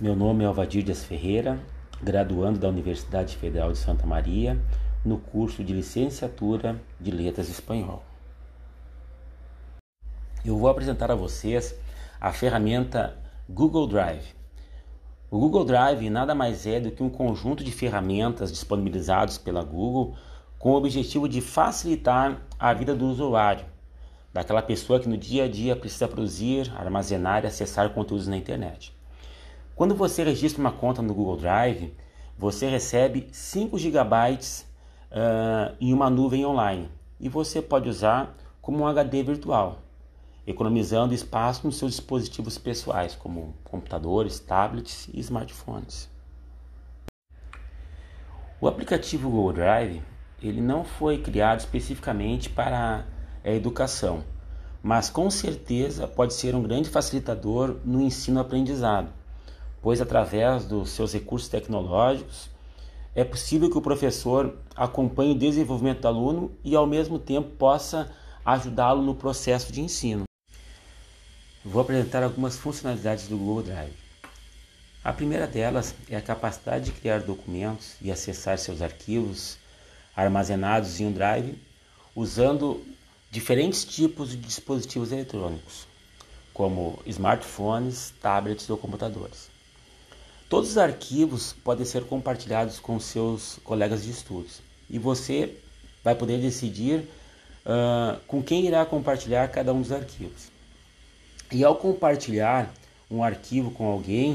Meu nome é Alvadir Dias Ferreira, graduando da Universidade Federal de Santa Maria, no curso de Licenciatura de Letras Espanhol. Eu vou apresentar a vocês a ferramenta Google Drive. O Google Drive nada mais é do que um conjunto de ferramentas disponibilizados pela Google com o objetivo de facilitar a vida do usuário, daquela pessoa que no dia a dia precisa produzir, armazenar e acessar conteúdos na internet. Quando você registra uma conta no Google Drive, você recebe 5 GB uh, em uma nuvem online e você pode usar como um HD virtual, economizando espaço nos seus dispositivos pessoais, como computadores, tablets e smartphones. O aplicativo Google Drive ele não foi criado especificamente para a educação, mas com certeza pode ser um grande facilitador no ensino-aprendizado pois através dos seus recursos tecnológicos é possível que o professor acompanhe o desenvolvimento do aluno e ao mesmo tempo possa ajudá-lo no processo de ensino. Vou apresentar algumas funcionalidades do Google Drive. A primeira delas é a capacidade de criar documentos e acessar seus arquivos armazenados em um drive usando diferentes tipos de dispositivos eletrônicos, como smartphones, tablets ou computadores. Todos os arquivos podem ser compartilhados com seus colegas de estudos e você vai poder decidir uh, com quem irá compartilhar cada um dos arquivos. E ao compartilhar um arquivo com alguém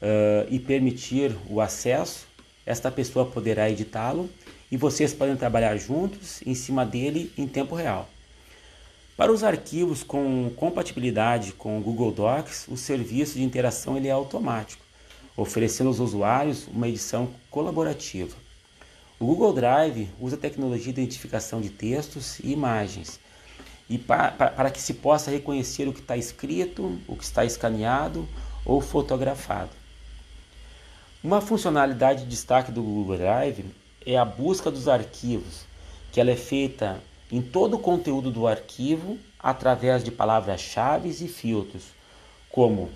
uh, e permitir o acesso, esta pessoa poderá editá-lo e vocês podem trabalhar juntos em cima dele em tempo real. Para os arquivos com compatibilidade com o Google Docs, o serviço de interação ele é automático oferecendo aos usuários uma edição colaborativa. O Google Drive usa tecnologia de identificação de textos e imagens e para, para que se possa reconhecer o que está escrito, o que está escaneado ou fotografado. Uma funcionalidade de destaque do Google Drive é a busca dos arquivos, que ela é feita em todo o conteúdo do arquivo através de palavras-chave e filtros, como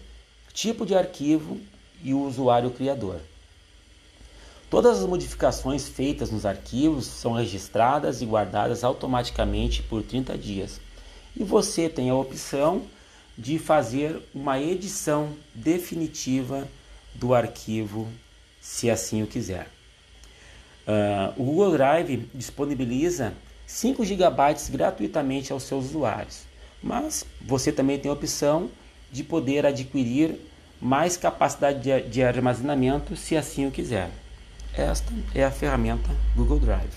tipo de arquivo, e o usuário criador. Todas as modificações feitas nos arquivos são registradas e guardadas automaticamente por 30 dias. E você tem a opção de fazer uma edição definitiva do arquivo, se assim o quiser. Uh, o Google Drive disponibiliza 5 GB gratuitamente aos seus usuários, mas você também tem a opção de poder adquirir mais capacidade de, armazenamento, se assim o quiser. Esta é a ferramenta Google Drive.